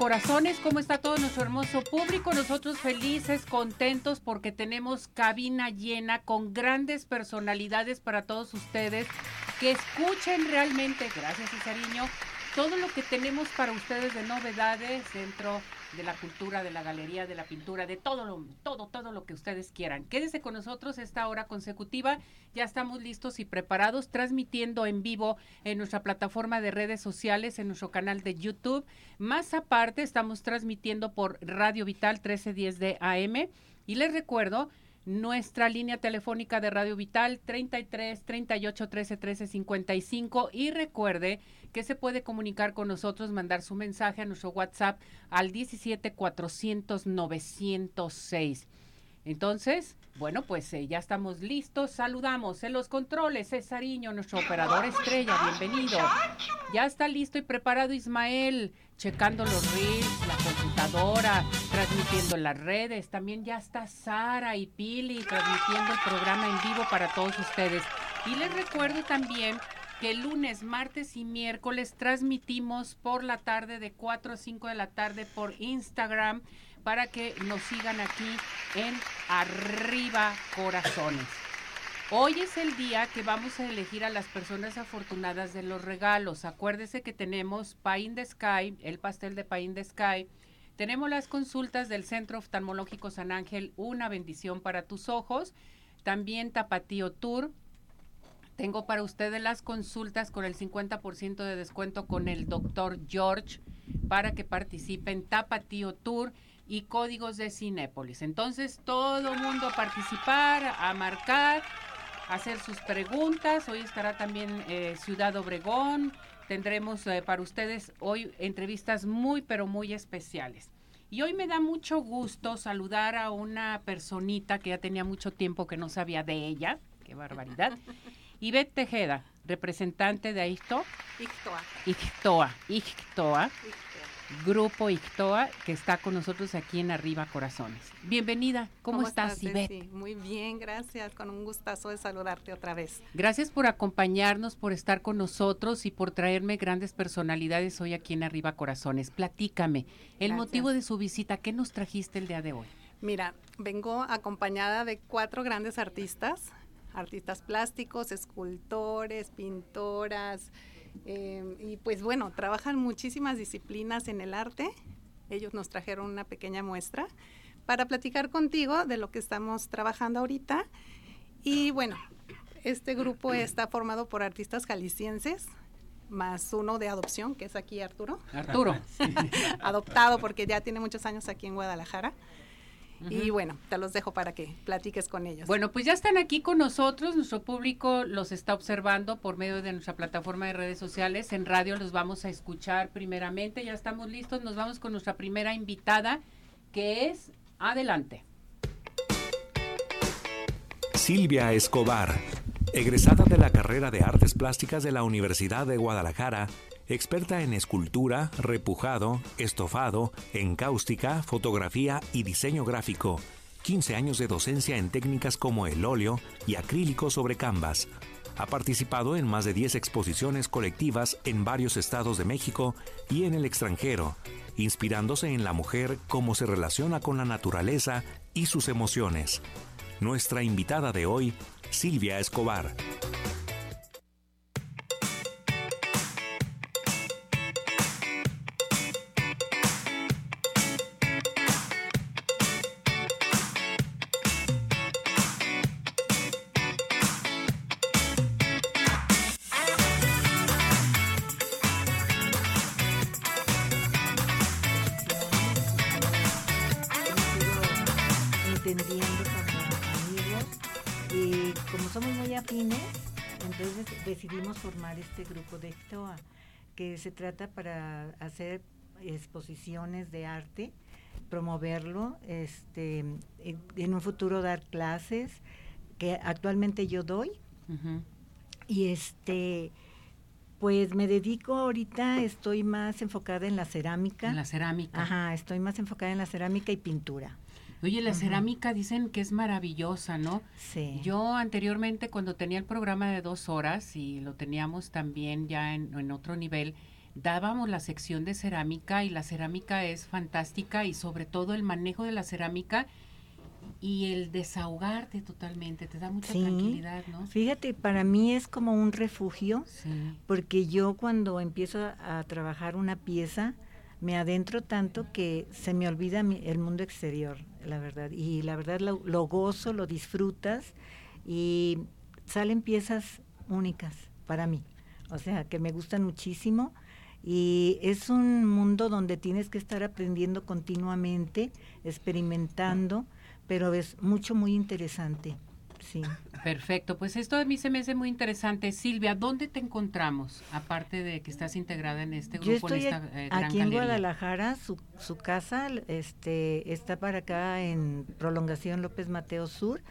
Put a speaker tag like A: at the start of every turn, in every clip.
A: corazones, ¿cómo está todo nuestro hermoso público? Nosotros felices, contentos porque tenemos cabina llena con grandes personalidades para todos ustedes que escuchen realmente, gracias Cesariño, todo lo que tenemos para ustedes de novedades dentro de la cultura, de la galería, de la pintura, de todo lo, todo, todo lo que ustedes quieran. Quédese con nosotros esta hora consecutiva. Ya estamos listos y preparados, transmitiendo en vivo en nuestra plataforma de redes sociales, en nuestro canal de YouTube. Más aparte, estamos transmitiendo por Radio Vital 1310 de AM. Y les recuerdo nuestra línea telefónica de Radio Vital 33 38 13 13 55 y recuerde que se puede comunicar con nosotros, mandar su mensaje a nuestro WhatsApp al 17 400 906. Entonces, bueno, pues eh, ya estamos listos. Saludamos en los controles, Cesariño, nuestro operador estrella, bienvenido. Ya está listo y preparado Ismael, checando los reels, computadora, transmitiendo las redes. También ya está Sara y Pili transmitiendo el programa en vivo para todos ustedes. Y les recuerdo también que lunes, martes y miércoles transmitimos por la tarde de 4 a 5 de la tarde por Instagram para que nos sigan aquí en Arriba Corazones. Hoy es el día que vamos a elegir a las personas afortunadas de los regalos. Acuérdese que tenemos Pie in the Sky, el pastel de Pie in the Sky. Tenemos las consultas del Centro Oftalmológico San Ángel, una bendición para tus ojos. También Tapatío Tour, tengo para ustedes las consultas con el 50% de descuento con el doctor George para que participen Tapatío Tour y códigos de Cinépolis. Entonces, todo mundo a participar, a marcar, hacer sus preguntas. Hoy estará también eh, Ciudad Obregón. Tendremos eh, para ustedes hoy entrevistas muy, pero muy especiales. Y hoy me da mucho gusto saludar a una personita que ya tenía mucho tiempo que no sabía de ella. Qué barbaridad. Ivette Tejeda, representante de AICTO.
B: ICTOA.
A: ICTOA. ICTOA. Grupo ICTOA, que está con nosotros aquí en Arriba Corazones. Bienvenida, ¿cómo, estás, Ivette?
B: Muy bien, gracias, con un gustazo de saludarte otra vez.
A: Gracias por acompañarnos, por estar con nosotros y por traerme grandes personalidades hoy aquí en Arriba Corazones. Platícame, el motivo de su visita, ¿qué nos trajiste el día de hoy?
B: Mira, vengo acompañada de cuatro grandes artistas artistas plásticos, escultores, pintoras, eh, y pues bueno, trabajan muchísimas disciplinas en el arte. Ellos nos trajeron una pequeña muestra para platicar contigo de lo que estamos trabajando ahorita. Y bueno, este grupo está formado por artistas jaliscienses, más uno de adopción, que es aquí Arturo.
A: Arturo.
B: Adoptado porque ya tiene muchos años aquí en Guadalajara. Y bueno, te los dejo para que platiques con ellos.
A: Bueno, pues ya están aquí con nosotros, nuestro público los está observando por medio de nuestra plataforma de redes sociales, en radio los vamos a escuchar primeramente, ya estamos listos, nos vamos con nuestra primera invitada, que es, adelante.
C: Silvia Escobar, egresada de la carrera de Artes Plásticas de la Universidad de Guadalajara, experta en escultura, repujado, estofado, encáustica, fotografía y diseño gráfico. 15 años de docencia en técnicas como el óleo y acrílico sobre canvas. Ha participado en más de 10 exposiciones colectivas en varios estados de México y en el extranjero, inspirándose en la mujer cómo se relaciona con la naturaleza y sus emociones. Nuestra invitada de hoy, Silvia Escobar.
D: Decidimos formar este grupo de que se trata para hacer exposiciones de arte promoverlo, este, en, un futuro dar clases que actualmente yo doy y este pues me dedico ahorita estoy más enfocada en la cerámica.
A: En la cerámica.
D: Ajá, estoy más enfocada en la cerámica y pintura.
A: Oye, la cerámica dicen que es maravillosa, ¿no?
D: Sí.
A: Yo anteriormente cuando tenía el programa de dos horas y lo teníamos también ya en, en otro nivel, dábamos la sección de cerámica y la cerámica es fantástica y sobre todo el manejo de la cerámica y el desahogarte totalmente, te da mucha
D: Sí.
A: tranquilidad, ¿no?
D: Fíjate, para mí es como un refugio
A: Sí.
D: porque yo cuando empiezo a, a trabajar una pieza me adentro tanto que se me olvida mi- el mundo exterior, la verdad. Y la verdad lo, lo gozo, lo disfrutas y salen piezas únicas para mí. O sea, que me gustan muchísimo y es un mundo donde tienes que estar aprendiendo continuamente, experimentando, pero es mucho, muy interesante. Sí.
A: Perfecto, pues esto a mí se me hace muy interesante. Silvia, ¿dónde te encontramos? Aparte de que estás integrada en este grupo,
D: Yo estoy
A: en
D: ac-
A: esta eh, gran
D: aquí en
A: galería.
D: Guadalajara, su, su casa este, está para acá en Prolongación López Mateo Sur,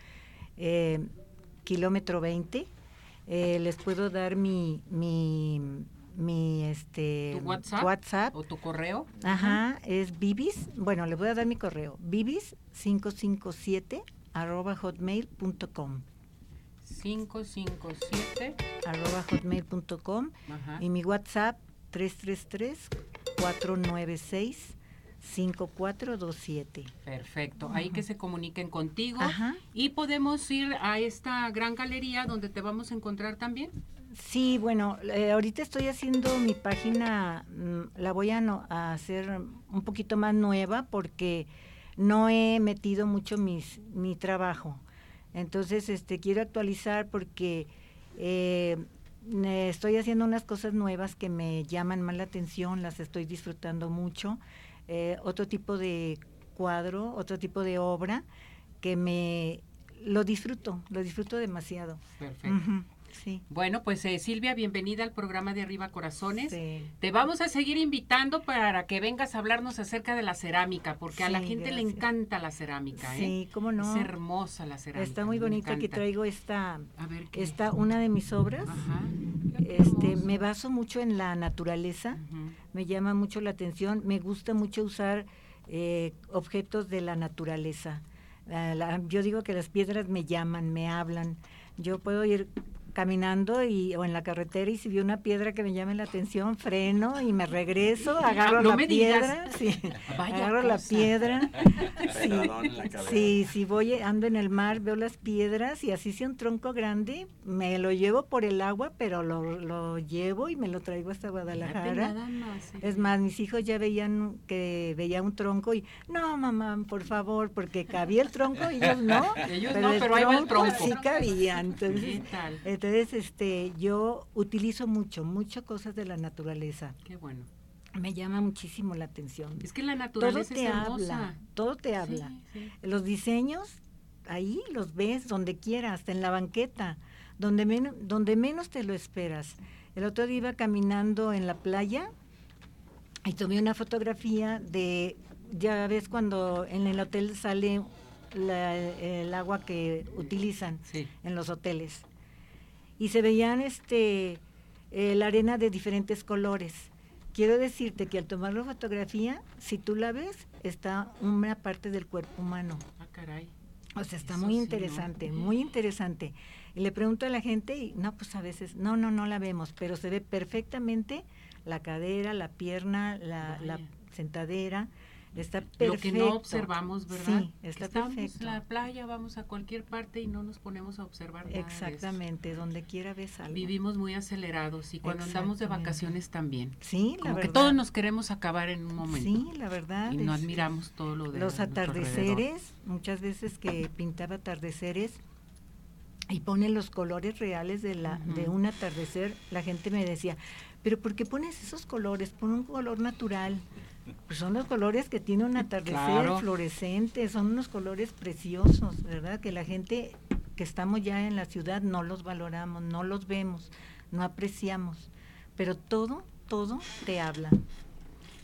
D: eh, kilómetro 20. Eh, les puedo dar mi, mi, mi este,
A: ¿Tu WhatsApp?
D: WhatsApp.
A: ¿O tu correo?
D: Ajá, es Bibis, bueno, le voy a dar mi correo, bibis557 arroba hotmail.com,
A: 557.
D: arroba hotmail.com y mi WhatsApp 333-496-5427.
A: Perfecto, ahí que se comuniquen contigo
D: Ajá.
A: y podemos ir a esta gran galería donde te vamos a encontrar también.
D: Sí, bueno, eh, ahorita estoy haciendo mi página, mm, la voy a, no- a hacer un poquito más nueva porque no he metido mucho mis, mi trabajo. Entonces, este, quiero actualizar porque eh, estoy haciendo unas cosas nuevas que me llaman más la atención, las estoy disfrutando mucho. Eh, otro tipo de cuadro, otro tipo de obra que me lo disfruto, lo disfruto demasiado.
A: Perfecto.
D: Sí.
A: Bueno, pues eh, Silvia, bienvenida al programa de Arriba Corazones.
D: Sí.
A: Te vamos a seguir invitando para que vengas a hablarnos acerca de la cerámica, porque a la gente le encanta la cerámica. ¿eh?
D: Sí, cómo no.
A: Es hermosa la cerámica.
D: Está muy bonita que
A: encanta.
D: traigo esta,
A: A ver qué.
D: esta una de mis obras.
A: Ajá.
D: Este, me baso mucho en la naturaleza, me llama mucho la atención, me gusta mucho usar eh, objetos de la naturaleza. La- yo digo que las piedras me llaman, me hablan. Yo puedo ir caminando y, o en la carretera y si veo una piedra que me llame la atención, freno y me regreso, agarro
A: no
D: la piedra, sí,
A: Vaya
D: agarro la piedra. sí,
E: la
D: si voy, ando en el mar, veo las piedras y así sea un tronco grande, me lo llevo por el agua, pero lo, lo llevo y me lo traigo hasta Guadalajara.
A: nada más, eh.
D: Es más, mis hijos ya veían que veía un tronco y, no, mamá, por favor, porque cabía el tronco y ellos no.
A: Ellos no, pero ahí va el tronco.
D: Sí cabía. Entonces,
A: ¿Qué tal?
D: Entonces, este, yo utilizo mucho, mucho cosas de la naturaleza.
A: Qué bueno.
D: Me llama muchísimo la atención.
A: Es que la
D: Todo
A: naturaleza
D: te
A: es hermosa.
D: habla, todo te habla.
A: Sí, sí.
D: Los diseños, ahí los ves donde quieras, hasta en la banqueta, donde, men- donde menos te lo esperas. El otro día iba caminando en la playa y tomé una fotografía de, ya ves cuando en el hotel sale la- el agua que utilizan
A: Sí.
D: en los hoteles. Y se veían este eh, la arena de diferentes colores. Quiero decirte que al tomar la fotografía, si tú la ves, está una parte del cuerpo humano.
A: Ah, caray.
D: O sea, está
A: Eso
D: muy
A: sí, ¿no?
D: interesante, muy interesante. Y le pregunto a la gente y no, pues a veces, no, no, no la vemos, pero se ve perfectamente la cadera, la pierna, la, la sentadera, está
A: Lo
D: perfecto.
A: que no observamos, ¿verdad?
D: Sí, está
A: Estamos
D: perfecto.
A: en la playa, vamos a cualquier parte y no nos ponemos a observar nada de eso.
D: Exactamente, donde quiera ves algo.
A: Vivimos muy acelerados y cuando andamos de
D: Exactamente.
A: vacaciones también.
D: Sí, la
A: Como que
D: verdad.
A: todos nos queremos acabar en un momento.
D: Sí, la verdad.
A: y no admiramos todo lo de
D: los atardeceres, muchas veces que pintaba atardeceres y pone los colores reales de la de
A: Ujú.
D: un atardecer, la gente me decía, pero ¿por qué pones esos colores? Pon un color natural. Pues son los colores que tiene un atardecer
A: Claro.
D: fluorescente, son unos colores preciosos, ¿verdad? Que la gente que estamos ya en la ciudad no los valoramos, no los vemos, no apreciamos, pero todo, todo te habla.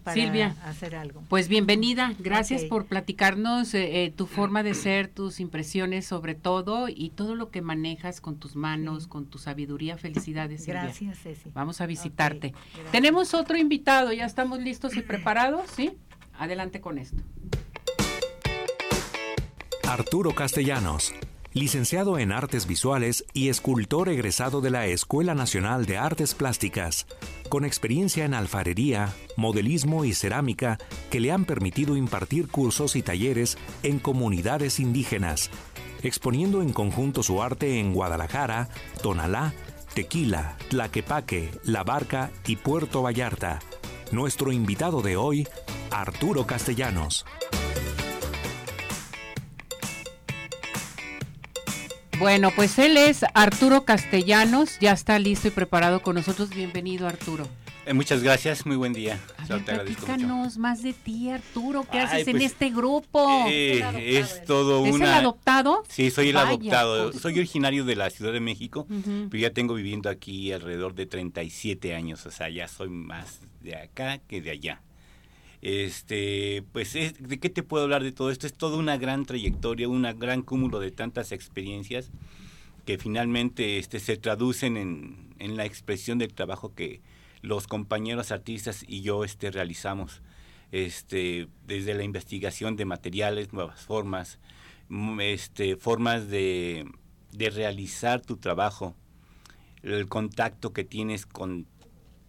D: Para
A: Silvia,
D: hacer algo.
A: Pues bienvenida, gracias por platicarnos eh, eh, tu forma de ser, tus impresiones sobre todo y todo lo que manejas con tus manos, con tu sabiduría. Felicidades, Silvia.
D: Gracias, Ceci.
A: Vamos a visitarte. Tenemos otro invitado, ya estamos listos y preparados, ¿sí? Adelante con esto.
C: Arturo Castellanos, licenciado en Artes Visuales y escultor egresado de la Escuela Nacional de Artes Plásticas, con experiencia en alfarería, modelismo y cerámica que le han permitido impartir cursos y talleres en comunidades indígenas, exponiendo en conjunto su arte en Guadalajara, Tonalá, Tequila, Tlaquepaque, La Barca y Puerto Vallarta. Nuestro invitado de hoy, Arturo Castellanos.
A: Bueno, pues él es Arturo Castellanos, ya está listo y preparado con nosotros. Bienvenido, Arturo.
E: Eh, muchas gracias, muy buen día.
A: A ver, platícanos más de ti, Arturo. ¿Qué
E: Ay,
A: haces en
E: pues,
A: este grupo?
E: Eh, es todo
A: ¿Es el
E: una...
A: adoptado?
E: Sí, soy el
A: Vaya,
E: adoptado.
A: pues.
E: Soy originario de la Ciudad de México, pero ya tengo viviendo aquí alrededor de 37 años, o sea, ya soy más de acá que de allá. Este, pues, es- ¿de qué te puedo hablar de todo esto? Es toda una gran trayectoria, un gran cúmulo de tantas experiencias que finalmente este, se traducen en, en la expresión del trabajo que los compañeros artistas y yo este, realizamos. Este, desde la investigación de materiales, nuevas formas, mm, este, formas de, de realizar tu trabajo, el contacto que tienes con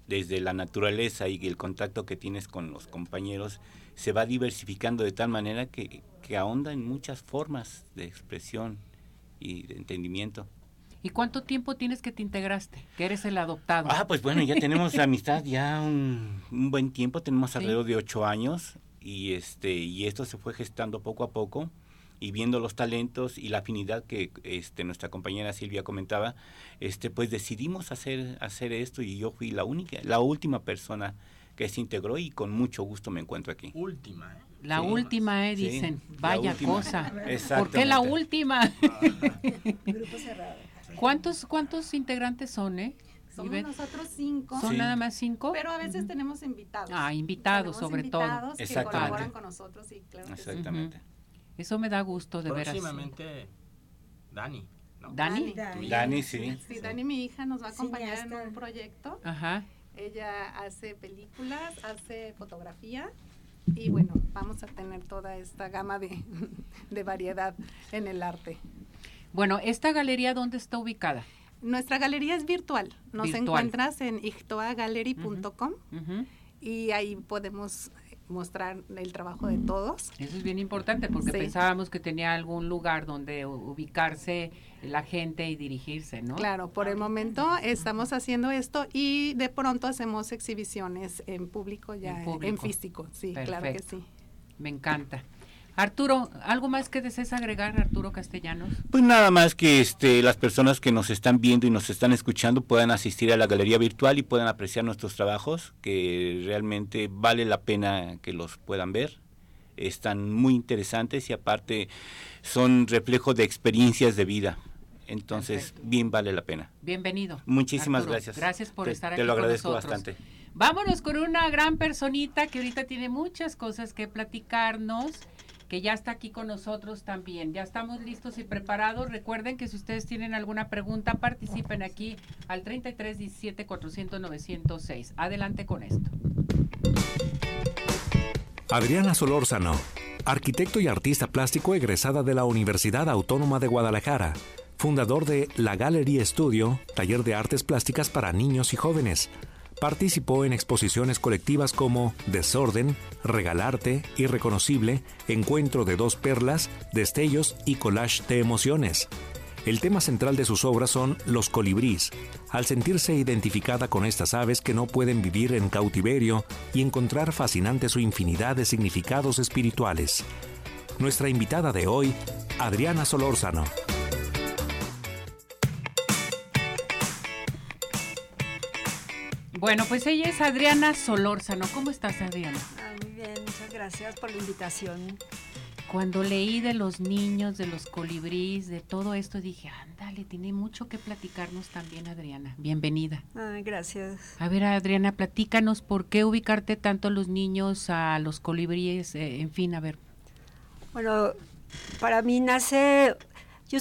E: desde la naturaleza y el contacto que tienes con los compañeros se va diversificando de tal manera que, que ahonda en muchas formas de expresión y de entendimiento.
A: ¿Y cuánto tiempo tienes que te integraste? Que eres el adoptado.
E: Ah, pues bueno, ya tenemos amistad ya un, un buen tiempo, tenemos
A: Sí.
E: alrededor de ocho años y este y esto se fue gestando poco a poco y viendo los talentos y la afinidad que este nuestra compañera Silvia comentaba, este pues decidimos hacer hacer esto y yo fui la única, la última persona que se integró y con mucho gusto me encuentro aquí.
F: Última, ¿eh?
A: la
E: sí.
A: última, eh, dicen. Vaya
E: última.
A: cosa. ¿Por qué la última? ¿Cuántos, ¿Cuántos integrantes son, eh?
B: Somos
A: Ivette?
B: nosotros cinco,
A: ¿Son
E: Sí.
A: nada más cinco?
B: pero a veces tenemos invitados.
A: Ah, invitados,
B: Tenemos
A: sobre todo.
B: invitados que
E: Exactamente.
B: colaboran con nosotros y claro que sí.
E: Exactamente.
A: Eso me da gusto de veras.
F: Próximamente, Dani. ¿no?
A: ¿Dani?
B: Dani.
E: Dani, sí.
B: Sí, Dani, mi hija, nos va a acompañar en un proyecto.
A: Ajá.
B: Ella hace películas, hace fotografía y bueno, vamos a tener toda esta gama de, de variedad en el arte.
A: Bueno, ¿esta galería dónde está ubicada?
B: Nuestra galería es virtual. Nos
A: Virtual.
B: encuentras en ictoagallery.com
A: Ujú.
B: y ahí podemos mostrar el trabajo de todos.
A: Eso es bien importante porque
B: Sí.
A: pensábamos que tenía algún lugar donde ubicarse la gente y dirigirse, ¿no?
B: Claro, por el momento estamos haciendo esto y de pronto hacemos exhibiciones en público ya
A: En
B: físico. Sí, claro que sí.
A: Me encanta. Arturo, ¿algo más que desees agregar, Arturo Castellanos?
E: Pues nada más que este, las personas que nos están viendo y nos están escuchando puedan asistir a la galería virtual y puedan apreciar nuestros trabajos, que realmente vale la pena que los puedan ver. Están muy interesantes y aparte son reflejo de experiencias de vida. Entonces,
A: Perfecto.
E: bien vale la pena.
A: Bienvenido.
E: Muchísimas
A: Arturo.
E: gracias.
A: Gracias por
E: Te-
A: estar
E: te
A: aquí
E: lo
A: con
E: agradezco
A: nosotros.
E: bastante.
A: Vámonos con una gran personita que ahorita tiene muchas cosas que platicarnos, que ya está aquí con nosotros también. Ya estamos listos y preparados. Recuerden que si ustedes tienen alguna pregunta, participen aquí al 33 17 400 906. Adelante con esto.
C: Adriana Solórzano, arquitecto y artista plástico egresada de la Universidad Autónoma de Guadalajara, fundador de La Gallery Studio, taller de artes plásticas para niños y jóvenes. Participó en exposiciones colectivas como Desorden, Regalarte, Irreconocible, Encuentro de dos perlas, Destellos y Collage de emociones. El tema central de sus obras son los colibrís, al sentirse identificada con estas aves que no pueden vivir en cautiverio y encontrar fascinante su infinidad de significados espirituales. Nuestra invitada de hoy, Adriana Solórzano.
A: Bueno, pues ella es Adriana Solórzano. ¿Cómo estás, Adriana?
G: Muy bien, muchas gracias por la invitación.
A: cuando leí de los niños, de los colibríes, de todo esto, dije, ándale, tiene mucho que platicarnos también, Adriana. Bienvenida.
G: Ay, gracias.
A: A ver, Adriana, platícanos por qué ubicarte tanto a los niños, a los colibríes, eh, en fin, a ver.
G: Bueno, para mí nace, yo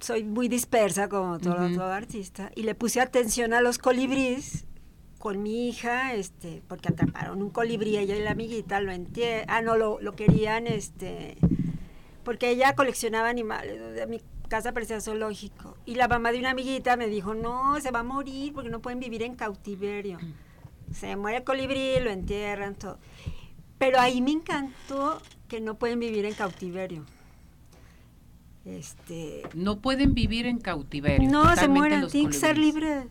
G: soy muy dispersa como todo,
A: Ujú.
G: todo artista y le puse atención a los colibríes con mi hija, este, porque atraparon un colibrí, ella y la amiguita lo entierran, ah, no, lo, lo querían, este, porque ella coleccionaba animales, mi casa parecía zoológico, y la mamá de una amiguita me dijo, no, se va a morir porque no pueden vivir en cautiverio, se muere el colibrí, lo entierran, todo. Pero ahí me encantó que no pueden vivir en cautiverio. Este,
A: No pueden vivir en cautiverio.
G: no, se mueren, tienen que ser libres.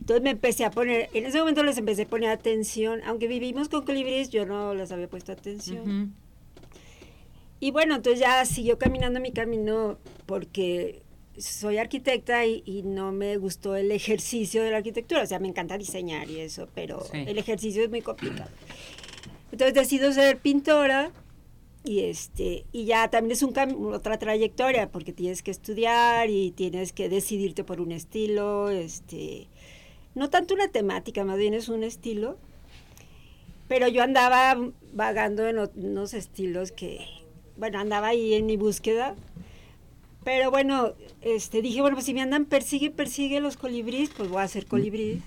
G: Entonces me empecé a poner, en ese momento les empecé a poner atención, aunque vivimos con colibríes, yo no les había puesto atención.
A: Ujú.
G: Y bueno, entonces ya siguió caminando mi camino porque soy arquitecta y, y no me gustó el ejercicio de la arquitectura. O sea, me encanta diseñar y eso, pero
A: Sí.
G: el ejercicio es muy complicado. Entonces decido ser pintora y este y ya también es un otra trayectoria porque tienes que estudiar y tienes que decidirte por un estilo, este no tanto una temática, más bien es un estilo. Pero yo andaba vagando en unos estilos que bueno, andaba ahí en mi búsqueda. Pero bueno, este dije, bueno, pues si me andan persigue persigue los colibríes, pues voy a hacer colibrí.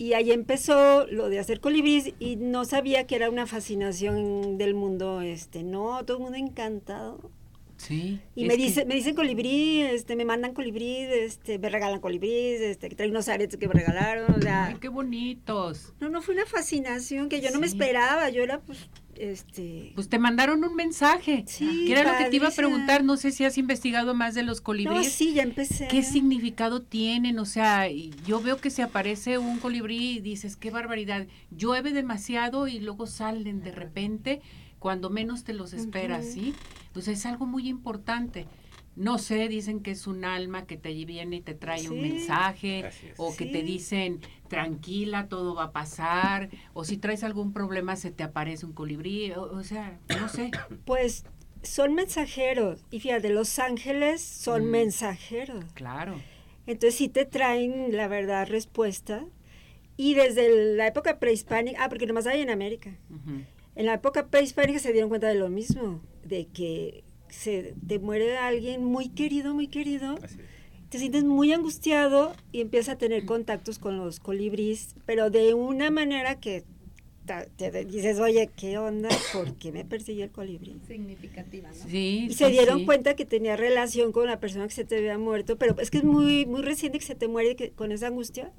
G: Y ahí empezó lo de hacer colibríes y no sabía que era una fascinación del mundo, este, no, todo el mundo encantado.
A: Sí.
G: Y me
A: que-
G: dice, me dicen colibrí, este, me mandan colibrí, este, me regalan colibríes, este, que traen unos aretes que me regalaron, o sea,
A: Ay, qué bonitos.
G: no, no fue una fascinación que yo no me esperaba, yo era pues, este,
A: Pues te mandaron un mensaje.
G: Sí,
A: que era lo que te iba a preguntar. No sé si has investigado más de los
G: no,
A: colibríes.
G: sí, ya empecé.
A: ¿Qué significado tienen? O sea, yo veo que se aparece un colibrí y dices, qué barbaridad. Llueve demasiado y luego salen de repente cuando menos te los esperas. ¿sí? Sea, es algo muy importante. No sé, dicen que es un alma que te viene y te trae un mensaje, o que te dicen, tranquila, todo va a pasar, o si traes algún problema se te aparece un colibrí, o, o sea, no sé.
G: Pues son mensajeros. Y fíjate, los ángeles son
A: Mm.
G: mensajeros.
A: Claro.
G: Entonces sí te traen, la verdad, respuesta. Y desde la época prehispánica, ah, porque nomás hay en América. En la época prehispánica se dieron cuenta de lo mismo, de que se te muere alguien muy querido, muy querido,
E: Así
G: te sientes muy angustiado y empiezas a tener contactos con los colibríes, pero de una manera que te dices, oye, ¿qué onda? ¿Por qué me persigue el colibrí?
B: Significativa, ¿no?
A: Sí,
G: Y
A: sí,
G: se dieron
A: sí.
G: cuenta que tenía relación con la persona que se te había muerto, pero es que es muy, muy reciente que se te muere que- con esa angustia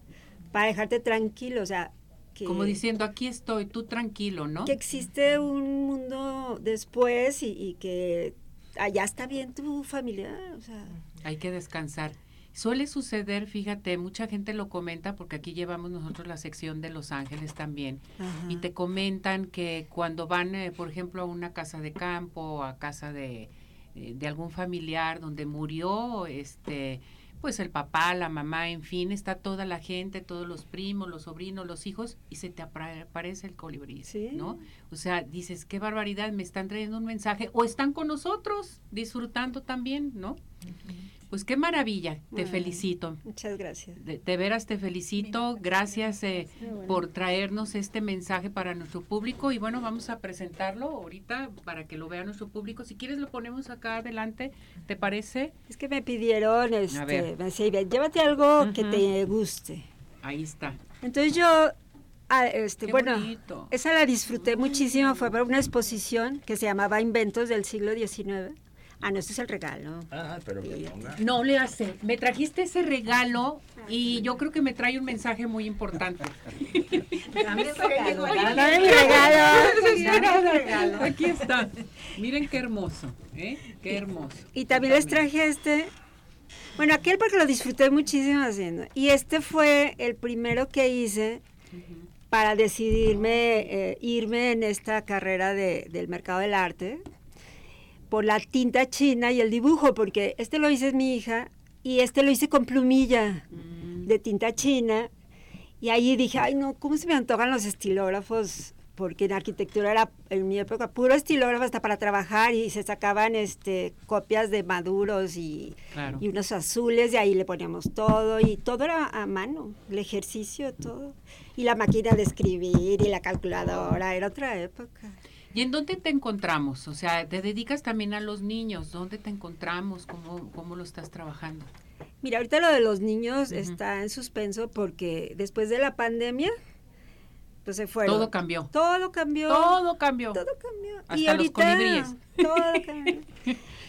G: para dejarte tranquilo, o sea, que,
A: Como diciendo, aquí estoy, tú tranquilo, ¿no?
G: que existe un mundo después y, y que allá está bien tu familia, o sea,
A: Hay que descansar. Suele suceder, fíjate, mucha gente lo comenta porque aquí llevamos nosotros la sección de Los Ángeles también y te comentan que cuando van, eh, por ejemplo, a una casa de campo, a casa de, eh, de algún familiar donde murió, este, pues el papá, la mamá, en fin, está toda la gente, todos los primos, los sobrinos, los hijos y se te aparece el colibrí,
G: Sí.
A: ¿no? O sea, dices, qué barbaridad, me están trayendo un mensaje o están con nosotros disfrutando también, ¿no? Pues qué maravilla, te
G: Ay.
A: felicito.
G: muchas gracias.
A: De, de veras te felicito, gracias eh,
G: bueno.
A: por traernos este mensaje para nuestro público y bueno, vamos a presentarlo ahorita para que lo vea nuestro público. Si quieres lo ponemos acá adelante, ¿te parece?
G: Es que me pidieron,
A: ver.
G: este, me decía, "Ivette, llévate algo que te guste.
A: Ahí está.
G: Entonces yo, ah, este,
A: Qué
G: bueno,
A: bonito.
G: esa la disfruté muchísimo, fue para una exposición que se llamaba Inventos del siglo XIX. Ah, no, este es el regalo.
F: Ah, pero me ponga.
A: No le hace, me trajiste ese regalo y yo creo que me trae un mensaje muy importante.
G: Dame mi regalo.
A: Dame el regalo. Aquí está. Miren qué hermoso, ¿eh? Qué hermoso.
G: Y también les traje este. Bueno, aquel porque lo disfruté muchísimo haciendo. Y este fue el primero que hice para decidirme eh, irme en esta carrera de- del mercado del arte por la tinta china y el dibujo, porque este lo hice mi hija y este lo hice con plumilla de tinta china. Y ahí dije, ay no, ¿cómo se me antojan los estilógrafos porque en arquitectura era en mi época puro estilógrafo hasta para trabajar y se sacaban este copias de maduros y,
A: Claro.
G: y unos azules y ahí le poníamos todo y todo era a mano, el ejercicio, todo. Y la máquina de escribir y la calculadora, era otra época.
A: ¿Y en dónde te encontramos? O sea, te dedicas también a los niños. ¿Dónde te encontramos? ¿Cómo, cómo lo estás trabajando?
G: Mira, ahorita lo de los niños está en suspenso porque después de la pandemia, pues se fueron.
A: Todo cambió.
G: Todo cambió.
A: Todo cambió.
G: Todo cambió.
A: Hasta
G: y
A: los
G: ahorita
A: colibríes.
G: todo cambió.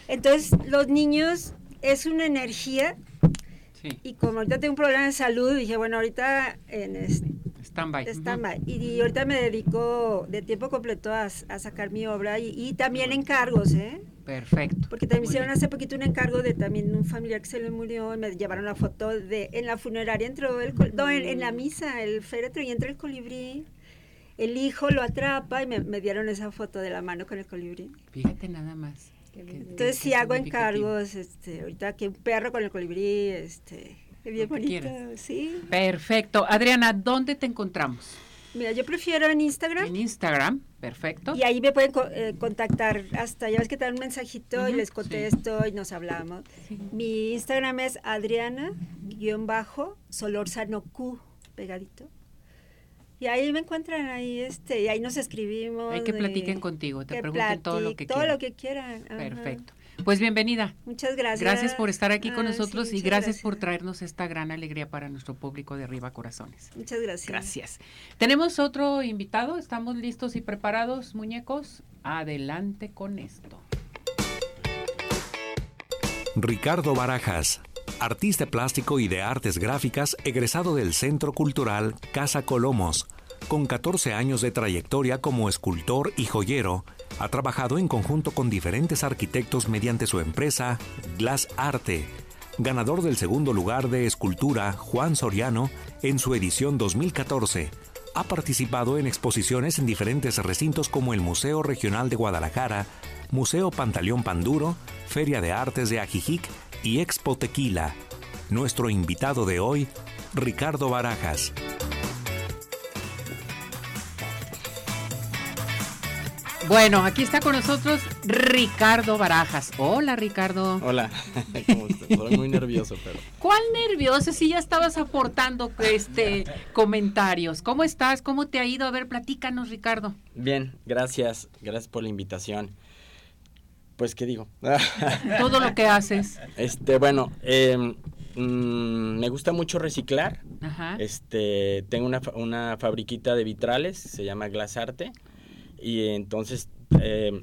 G: Entonces, los niños es una energía
A: Sí,
G: y como ahorita tengo un problema de salud, dije, bueno, ahorita en este,
A: stand-by.
G: mal. Y, y ahorita me dedico de tiempo completo a, a sacar mi obra y, y también encargos, ¿eh?
A: Perfecto.
G: Porque también hicieron hace poquito un encargo de también un familiar que se le murió y me llevaron la foto de en la funeraria entró el no, en, en la misa el féretro y entra el colibrí el hijo lo atrapa y me, me dieron esa foto de la mano con el colibrí
A: Fíjate nada más.
G: Entonces sí hago encargos este ahorita que un perro con el colibrí este es bien bonito sí
A: Perfecto. Adriana, ¿dónde te encontramos?
G: mira yo prefiero en Instagram
A: En Instagram. Perfecto.
G: y ahí me pueden eh, contactar hasta ya ves que te dan un mensajito y les
A: sí.
G: contesto y nos hablamos
A: Sí.
G: Mi Instagram es Adriana-Solórzano Q, pegadito. Y ahí me encuentran, ahí este, y ahí nos escribimos.
A: Hay que
G: de-
A: platiquen contigo, te pregunten todo lo que
G: platic- Todo
A: quieran.
G: lo que quieran. ajá.
A: Perfecto. Pues bienvenida.
G: Muchas gracias.
A: Gracias por estar aquí con
G: Ah,
A: nosotros
G: sí,
A: y gracias, por traernos esta gran alegría para nuestro público de Arriba Corazones.
G: Muchas gracias.
A: Gracias. Tenemos otro invitado, estamos listos y preparados, muñecos. Adelante con esto.
C: Ricardo Barajas, artista plástico y de artes gráficas egresado del Centro Cultural Casa Colomos. Con 14 años de trayectoria como escultor y joyero, ha trabajado en conjunto con diferentes arquitectos mediante su empresa Glass Arte, ganador del segundo lugar de escultura Juan Soriano en su edición 2014. Ha participado en exposiciones en diferentes recintos como el Museo Regional de Guadalajara, Museo Pantaleón Panduro, Feria de Artes de Ajijic y Expo Tequila. Nuestro invitado de hoy, Ricardo Barajas.
A: Bueno, aquí está con nosotros Ricardo Barajas. Hola, Ricardo.
H: Hola, ¿cómo estás? Muy nervioso, pero
A: ¿Cuál nervioso si ya estabas aportando este comentarios? ¿Cómo estás? ¿Cómo te ha ido? A ver, platícanos, Ricardo.
H: bien, gracias, gracias por la invitación. Pues, ¿qué digo?
A: Todo lo que haces.
H: este, bueno, mm, me gusta mucho reciclar.
A: Ajá.
H: Este, tengo una, una fabriquita de vitrales, se llama Glass Arte, y entonces em,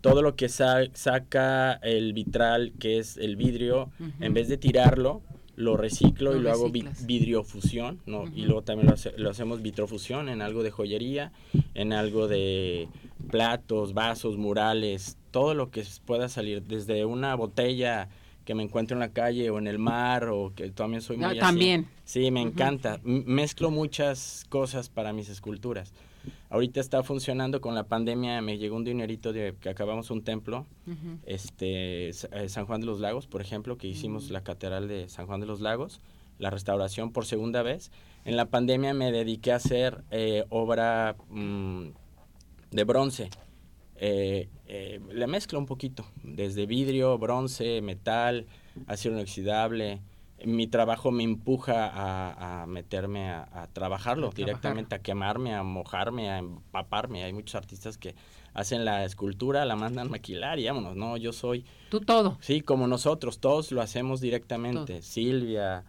H: todo lo que sa- saca el vitral, que es el vidrio, en vez de tirarlo, lo reciclo
A: Lo
H: y lo hago vi- vidriofusión, ¿no? Y luego también lo, hace- lo hacemos vitrofusión en algo de joyería, en algo de platos, vasos, murales, todo lo que pueda salir, desde una botella que me encuentro en la calle o en el mar, o que también soy muy
A: Ah,
H: así.
A: también.
H: Sí, me
A: Ujú.
H: encanta. M- mezclo muchas cosas para mis esculturas. Ahorita está funcionando con la pandemia, me llegó un dinerito de que acabamos un templo,
A: Ujú.
H: este Sa- eh, San Juan de los Lagos, por ejemplo, que hicimos
A: Mm.
H: la catedral de San Juan de los Lagos, la restauración por segunda vez. En la pandemia me dediqué a hacer eh, obra mm, de bronce. Eh, eh, le mezclo un poquito, desde vidrio, bronce, metal, acero inoxidable. Mi trabajo me empuja a, a meterme a, a trabajarlo
A: A
H: directamente, a quemarme, a mojarme, a empaparme. Hay muchos artistas que hacen la escultura, la mandan maquilar y vámonos. No, yo soy,
A: Tú todo.
H: sí, como nosotros, todos lo hacemos directamente.
A: Todo.
H: Silvia,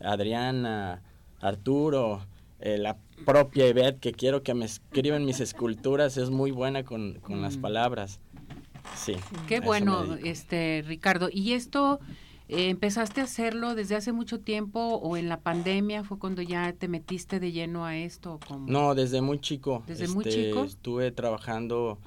H: Adriana, Arturo, eh, la propia Ivette, que quiero que me escriban mis esculturas, es muy buena con, con las
A: Mm.
H: palabras. Sí.
A: Qué bueno, este Ricardo. ¿Y esto eh, empezaste a hacerlo desde hace mucho tiempo o en la pandemia fue cuando ya te metiste de lleno a esto? o cómo?
H: No, desde muy chico.
A: ¿Desde muy
H: este,
A: chico?
H: Estuve trabajando,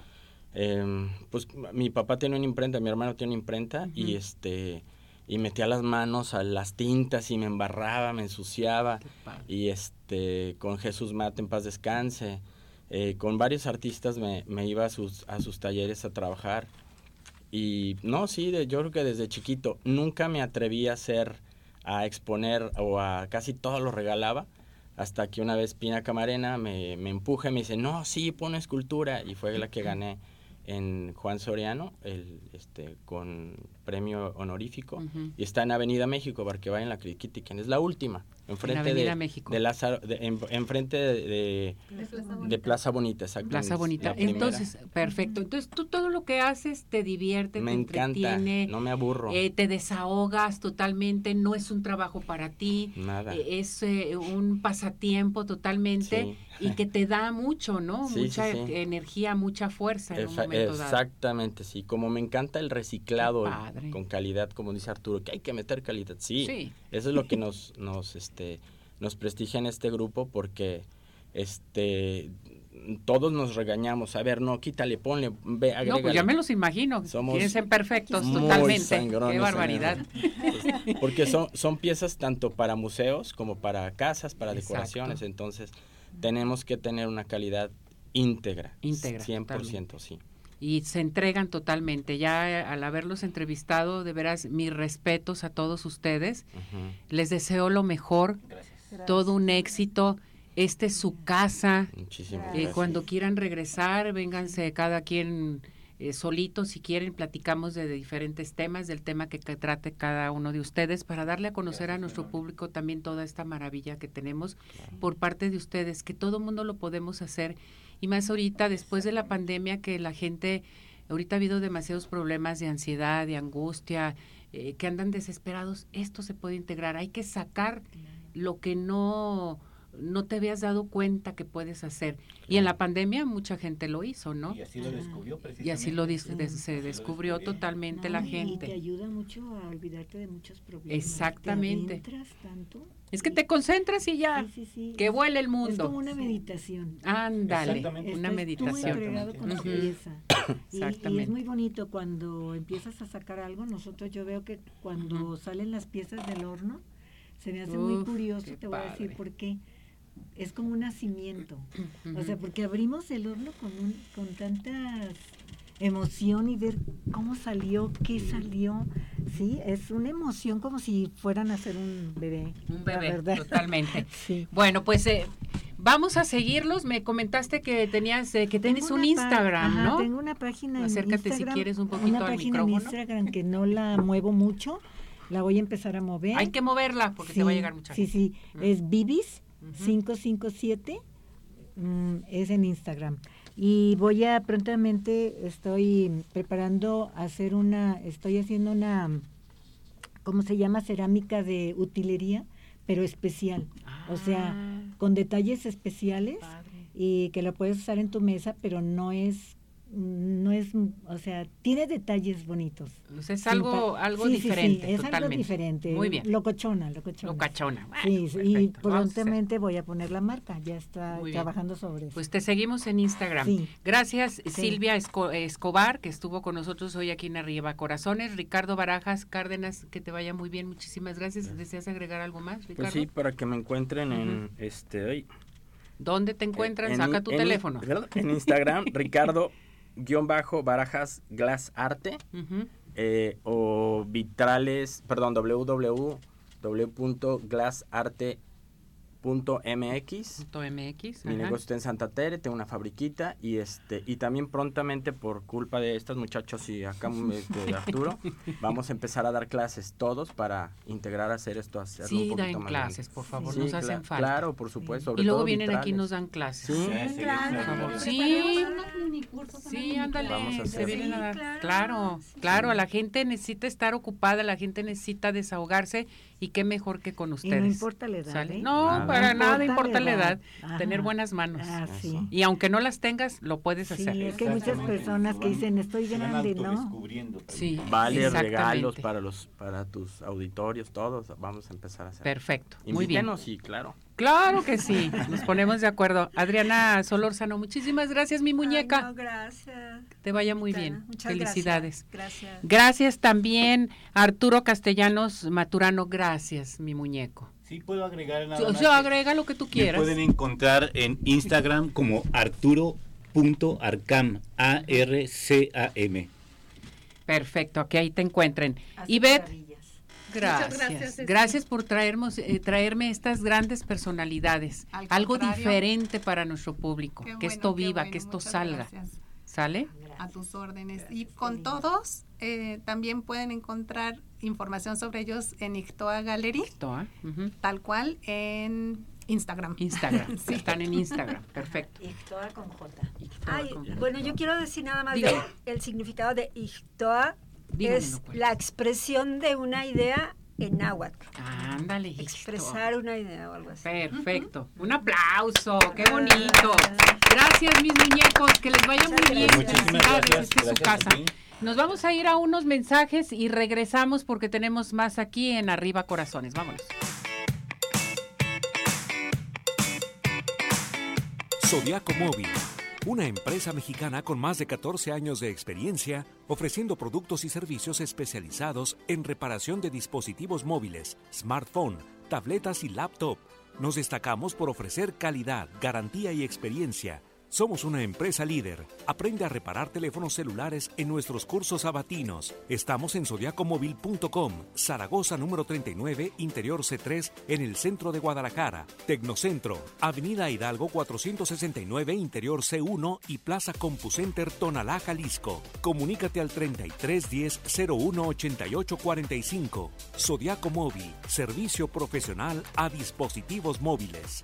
H: em, pues mi papá tiene una imprenta, mi hermano tiene una imprenta y este y metía las manos a las tintas y me embarraba, me ensuciaba y este con Jesús Mate en paz descanse, eh, con varios artistas me, me iba a sus a sus talleres a trabajar y no, sí, de, yo creo que desde chiquito nunca me atreví a hacer, a exponer o a casi todo lo regalaba. Hasta que una vez Pina Camarena me, me empuja y me dice, no, sí, pon escultura. Y fue la que gané en Juan Soriano, el, este, con premio honorífico. Y está en Avenida México, para que vayan la critiquen. Es la última. Enfrente
A: Avenida
H: de,
A: México.
H: de Lázaro, de- en- enfrente de, de, de Plaza Bonita, exacto.
A: Plaza Bonita. Entonces, perfecto. Entonces, tú todo lo que haces te divierte,
H: me
A: te
H: encanta,
A: entretiene,
H: no me aburro.
A: eh, te desahogas totalmente, no es un trabajo para ti,
H: Nada.
A: eh, es eh, un pasatiempo totalmente y que te da mucho, ¿no?
H: Sí,
A: mucha
H: sí, sí.
A: energía, mucha fuerza en un momento dado.
H: Exactamente, sí. Como me encanta el reciclado con calidad, como dice Arturo, que hay que meter calidad. Sí,
A: Sí.
H: eso es lo que nos, nos, este, nos prestigia en este grupo porque, este, todos nos regañamos. A ver, no, quítale, ponle, ve,
A: No,
H: agrégale.
A: pues ya me los imagino.
H: Somos
A: Quieren ser perfectos
H: muy
A: totalmente. Qué barbaridad.
H: eso. Porque son, son piezas tanto para museos como para casas, para
A: Exacto.
H: decoraciones. Entonces, tenemos que tener una calidad íntegra.
A: Íntegra,
H: 100%, sí.
A: Y se entregan totalmente. Ya eh, al haberlos entrevistado, de veras, mis respetos a todos ustedes. Les deseo lo mejor, todo un éxito. Esta es su casa.
H: Muchísimas
A: Eh,
H: gracias.
A: cuando quieran regresar, vénganse cada quien eh, solito, si quieren, platicamos de, diferentes temas, del tema que, que trate cada uno de ustedes, para darle a conocer a nuestro público también toda esta maravilla que tenemos por parte de ustedes, que todo mundo lo podemos hacer, y más ahorita, después de la pandemia, que la gente, ahorita ha habido demasiados problemas de ansiedad, de angustia, eh, que andan desesperados, esto se puede integrar, hay que sacar lo que no no te habías dado cuenta que puedes hacer. Y en la pandemia mucha gente lo hizo, ¿no?
E: Y así lo descubrió
A: Y así lo dis-
E: precisamente.
A: se descubrió totalmente la
D: No, Y te
A: gente.
D: ayuda mucho a olvidarte de muchos problemas.
A: Exactamente.
D: Te tanto.
A: Es que te concentras y ya,
D: Sí, sí, sí.
A: que vuele el
D: Es como
A: mundo.
D: una meditación.
A: Ándale,
E: Exactamente.
A: una
D: tú
A: meditación.
D: con. Y- Y,
A: Exactamente.
D: es muy bonito cuando empiezas a sacar algo. Nosotros yo veo que cuando salen las piezas del horno, se me hace muy curioso, te voy a decir por qué. Es como un nacimiento. O sea, porque abrimos el horno con, un, con tanta emoción y ver cómo salió, qué salió. Sí, es una emoción como si fueran a hacer un bebé.
A: Un bebé,
D: verdad.
A: totalmente.
D: Sí.
A: Bueno, pues eh, vamos a seguirlos. Me comentaste que tenías, eh, que tienes un Instagram, ajá,¿no?
D: Tengo una página en
A: Acércate si
D: Instagram.
A: quieres un poquito
D: Una
A: al
D: página en
A: micrófono.
D: Instagram que no la muevo mucho. La voy a empezar a mover.
A: Hay que moverla porque te va a
D: Sí,
A: llegar mucha
D: Sí, sí. Es Bibis
A: Ujú.
D: 557. mm, es en Instagram. Y voy a prontamente, estoy preparando hacer una, estoy haciendo una, ¿cómo se llama? Cerámica de utilería, pero especial. O sea,
A: Ah,
D: con detalles especiales
A: padre.
D: y que la puedes usar en tu mesa, pero no es, no es, o sea, tiene detalles bonitos.
A: O sea, es algo, algo
D: sí, sí, sí,
A: diferente,
D: es
A: totalmente.
D: algo diferente.
A: Muy bien.
D: Locochona, locochona.
A: Locachona. Bueno,
D: Sí, y prontamente voy a poner la marca, ya está trabajando sobre eso.
A: Pues te seguimos en Instagram.
D: Sí.
A: Gracias Silvia Esco- Escobar, que estuvo con nosotros hoy aquí en Arriba Corazones. Ricardo Barajas Cárdenas, que te vaya muy bien. Muchísimas gracias. ¿Deseas agregar algo más, Ricardo?
H: Pues sí, para que me encuentren en este ay,
A: ¿Dónde te encuentran?
H: en-
A: Saca tu
H: en-
A: teléfono.
H: En Instagram, Ricardo guion bajo Barajas Glass Arte
A: Ujú.
H: eh, o vitrales, perdón, www.glassarte.mx.
A: Punto MX.
H: Mi
A: ajá.
H: negocio está en Santa Tere, tengo una fabriquita y este y también prontamente por culpa de estos muchachos y acá este, de Arturo, vamos a empezar a dar clases todos para integrar a hacer esto hacerlo
A: Sí,
H: un poquito más
A: clases, por favor,
H: Sí,
A: nos hacen falta.
H: Claro, por supuesto. sobre
A: Y luego
H: todo
A: vienen aquí y nos dan clases.
H: Sí,
E: Sí, claro.
A: Sí, sí, ándale,
H: Vamos a
A: se
H: hacer.
A: vienen a
G: Sí,
A: dar.
G: claro,
A: Claro,
G: sí.
A: claro, la gente necesita estar ocupada, la gente necesita desahogarse y qué mejor que con
D: y
A: ustedes.
D: no importa la edad.
A: ¿Sale?
D: ¿eh?
A: No,
H: Nada.
A: para
D: No
A: nada
D: importa
A: la edad.
D: edad.
A: Tener buenas manos.
D: Ah, sí.
A: Y aunque no las tengas, lo puedes
D: Sí,
A: hacer.
D: es que hay muchas personas que dicen, estoy grande, ¿no?
A: Sí,
H: Vale, regalos para los para tus auditorios, todos. Vamos a empezar a hacer.
A: Perfecto, muy bien.
H: Invítenos, sí, claro.
A: Claro que sí, nos ponemos de acuerdo. Adriana Solórzano, muchísimas gracias, mi muñeca.
I: Ay, no, gracias.
A: Te vaya muy
I: Tana,
A: bien.
I: Muchas
A: Felicidades.
I: Gracias. Gracias.
A: Gracias también Arturo Castellanos Maturano, gracias, mi muñeco.
E: Sí, puedo agregar nada
A: O
E: más
A: sea,
E: que
A: agrega lo que tú
E: Me
A: quieras.
E: pueden encontrar en Instagram como arturo.arcam, A-R-C-A-M.
A: Perfecto, que ahí te encuentren.
I: Hace
A: Ivette. Gracias.
B: gracias,
A: Gracias, por traernos, eh, traerme estas grandes personalidades.
B: Al
A: Algo diferente para nuestro público. Que esto viva,
B: bueno,
A: que esto salga.
B: gracias.
A: ¿Sale?
B: A tus órdenes. Y con todos eh, también pueden encontrar información sobre ellos en Ictoa Gallery,
A: Toa, ujú.
B: tal cual en Instagram.
A: Instagram.
B: Sí.
A: Están en Instagram. Perfecto.
D: Ictoa con J.
A: Ictoa
G: Ay,
A: con-
G: bueno, yo quiero decir nada más de el significado de Ixtoa
A: Dígamelo,
G: es
A: pues.
G: la expresión de una idea en náhuatl.
A: Ándale, Ictoa.
G: Expresar una idea o algo así.
A: Perfecto. Un aplauso. Qué bonito. Gracias, mis muñecos. Que les vaya muy bien. Felicidades.
E: gracias.
A: Esta es su
E: Gracias a
A: casa. Nos vamos a ir a unos mensajes y regresamos porque tenemos más aquí en Arriba Corazones. Vámonos.
C: Zodiaco Móvil, una empresa mexicana con más de 14 años de experiencia ofreciendo productos y servicios especializados en reparación de dispositivos móviles, smartphone, tabletas y laptop. Nos destacamos por ofrecer calidad, garantía y experiencia. Somos una empresa líder. Aprende a reparar teléfonos celulares en nuestros cursos sabatinos. Estamos en zodiacomóvil.com, Zaragoza número 39, Interior C3, en el centro de Guadalajara. Tecnocentro, Avenida Hidalgo 469, Interior C1 y Plaza CompuCenter Tonalá, Jalisco. Comunícate al 3310 01 88 45. Zodiaco Móvil, servicio profesional a dispositivos móviles.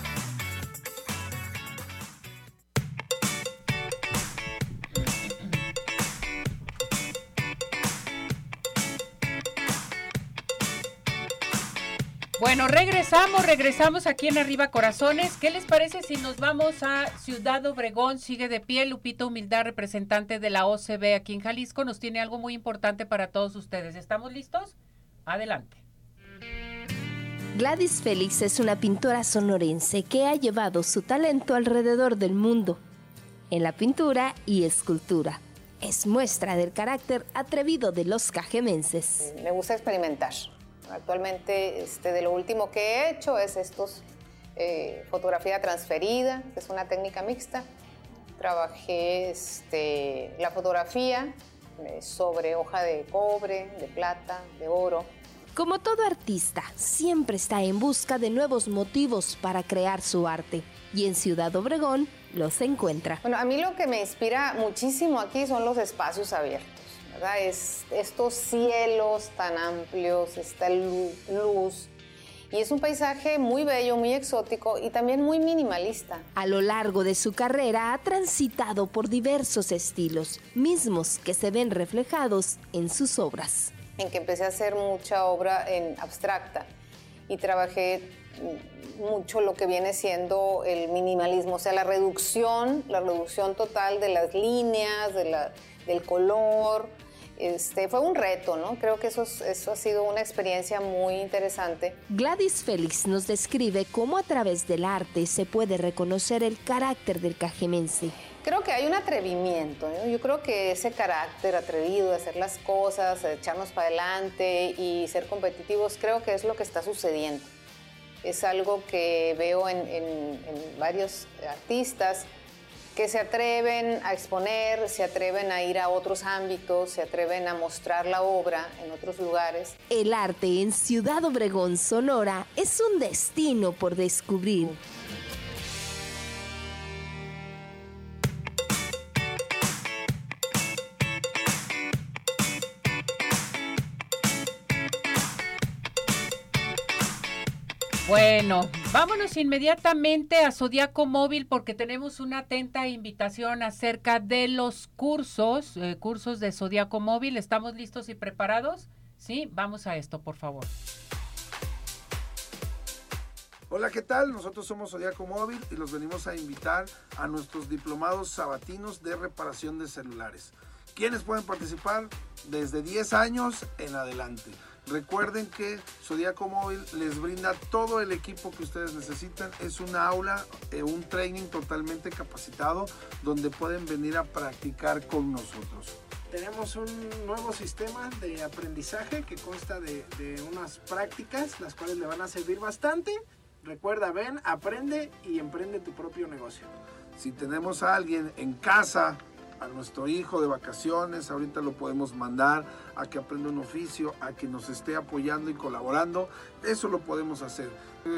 A: Bueno, regresamos, regresamos aquí en Arriba Corazones. ¿Qué les parece si nos vamos a Ciudad Obregón? Sigue de pie Lupita Humildad, representante de la OCB aquí en Jalisco. Nos tiene algo muy importante para todos ustedes. ¿Estamos listos? Adelante.
J: Gladys Félix es una pintora sonorense que ha llevado su talento alrededor del mundo, en la pintura y escultura. Es muestra del carácter atrevido de los cajemenses.
K: Me gusta experimentar. Actualmente, este, de lo último que he hecho es estos eh, fotografía transferida, que es una técnica mixta. Trabajé este, la fotografía eh, sobre hoja de cobre, de plata, de oro.
J: Como todo artista, siempre está en busca de nuevos motivos para crear su arte. Y en Ciudad Obregón los encuentra.
K: Bueno, a mí lo que me inspira muchísimo aquí son los espacios abiertos. ¿Verdad? Es, estos cielos tan amplios, esta lu- luz Y es un paisaje muy bello, muy exótico y también muy minimalista.
J: A lo largo de su carrera ha transitado por diversos estilos, mismos que se ven reflejados en sus obras.
K: En que empecé a hacer mucha obra en abstracta y trabajé mucho lo que viene siendo el minimalismo, o sea, la reducción, la reducción total de las líneas, de la, del color. Este, fue un reto, ¿no? Creo que eso, eso ha sido una experiencia muy interesante.
J: Gladys Félix nos describe cómo a través del arte se puede reconocer el carácter del cajemense.
K: Creo que hay un atrevimiento, yo creo que ese carácter atrevido de hacer las cosas, de echarnos para adelante y ser competitivos, creo que es lo que está sucediendo es algo que veo en, varios artistas que se atreven a exponer, se atreven a ir a otros ámbitos, se atreven a mostrar la obra en otros lugares.
J: El arte en Ciudad Obregón, Sonora, es un destino por descubrir.
A: Bueno, vámonos inmediatamente a Zodiaco Móvil porque tenemos una atenta invitación acerca de los cursos, eh, cursos de Zodiaco Móvil. ¿Estamos listos y preparados? Sí, vamos a esto, por favor.
L: Hola, ¿qué tal? Nosotros somos Zodiaco Móvil y los venimos a invitar a nuestros diplomados sabatinos de reparación de celulares. ¿Quiénes pueden participar? Desde 10 años en adelante. Recuerden que Zodíaco Móvil les brinda todo el equipo que ustedes necesitan. Es una aula, eh, un training totalmente capacitado donde pueden venir a practicar con nosotros.
M: Tenemos un nuevo sistema de aprendizaje que consta de, de unas prácticas, las cuales le van a servir bastante. Recuerda, ven, aprende y emprende tu propio negocio.
L: Si tenemos a alguien en casa a nuestro hijo de vacaciones, ahorita lo podemos mandar a que aprenda un oficio, a que nos esté apoyando y colaborando, eso lo podemos hacer.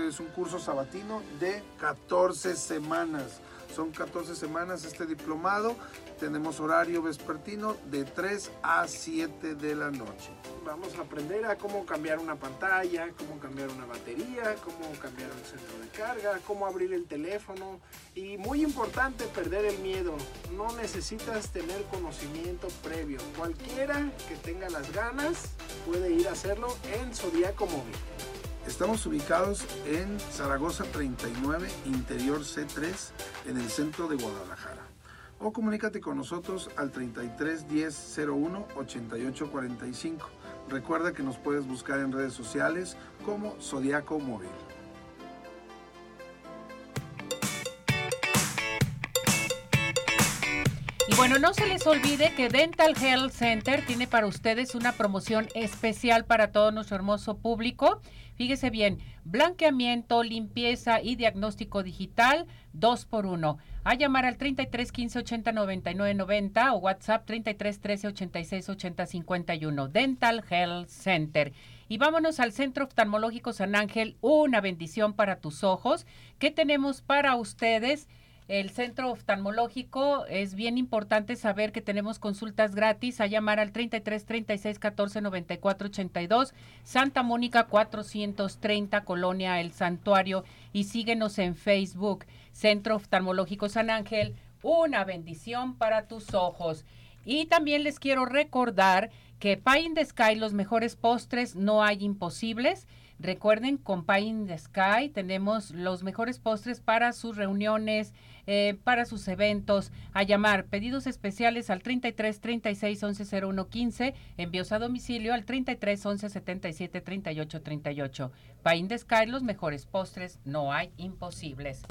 L: Es un curso sabatino de 14 semanas. Son 14 semanas este diplomado. Tenemos horario vespertino de 3 a 7 de la noche.
M: Vamos a aprender a cómo cambiar una pantalla, cómo cambiar una batería, cómo cambiar un centro de carga, cómo abrir el teléfono y muy importante perder el miedo. No necesitas tener conocimiento previo. Cualquiera que tenga las ganas puede ir a hacerlo en Zodíaco Móvil.
L: Estamos ubicados en Zaragoza 39, interior C3, en el centro de Guadalajara. O comunícate con nosotros al 33 10 01 88 45. Recuerda que nos puedes buscar en redes sociales como Zodiaco Móvil.
A: Y bueno, no se les olvide que Dental Health Center tiene para ustedes una promoción especial para todo nuestro hermoso público. Fíjese bien, blanqueamiento, limpieza y diagnóstico digital, dos por uno. A llamar al 33 15 80 99 90 o WhatsApp 33 13 86 80 51. Dental Health Center. Y vámonos al Centro Oftalmológico San Ángel, una bendición para tus ojos. ¿Qué tenemos para ustedes? El centro oftalmológico es bien importante saber que tenemos consultas gratis a llamar al 33 36 14 94 82 Santa Mónica 430 Colonia El Santuario y síguenos en Facebook Centro Oftalmológico San Ángel una bendición para tus ojos. Y también les quiero recordar que Pie in the Sky los mejores postres no hay imposibles Recuerden, con Pie Sky tenemos los mejores postres para sus reuniones, eh, para sus eventos. A llamar, pedidos especiales al 33 36 11 01 15, envíos a domicilio al 33 11 77 38 38. Pie in Sky, los mejores postres, no hay imposibles.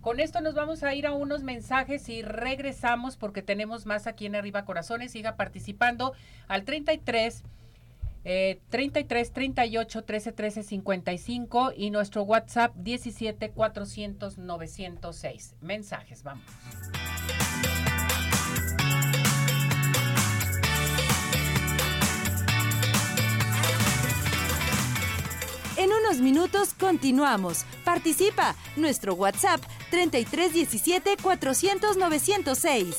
A: Con esto nos vamos a ir a unos mensajes y regresamos porque tenemos más aquí en Arriba Corazones. Siga participando al 33 eh, 33 38 13 13 55 y nuestro WhatsApp 17 400 906. Mensajes, vamos.
N: En unos minutos continuamos. Participa. Nuestro WhatsApp 33 17 400 906.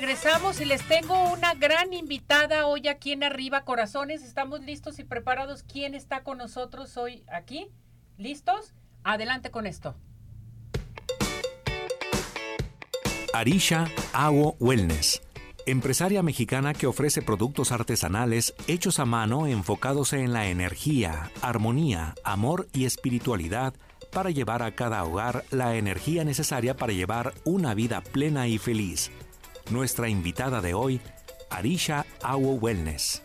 A: Regresamos, y les tengo una gran invitada hoy aquí en Arriba Corazones. Estamos listos y preparados. ¿Quién está con nosotros hoy aquí? ¿Listos? Adelante con esto.
C: Arisha Agua Wellness, empresaria mexicana que ofrece productos artesanales hechos a mano enfocados en la energía, armonía, amor y espiritualidad para llevar a cada hogar la energía necesaria para llevar una vida plena y feliz. Nuestra invitada de hoy, Arisha Agua Wellness.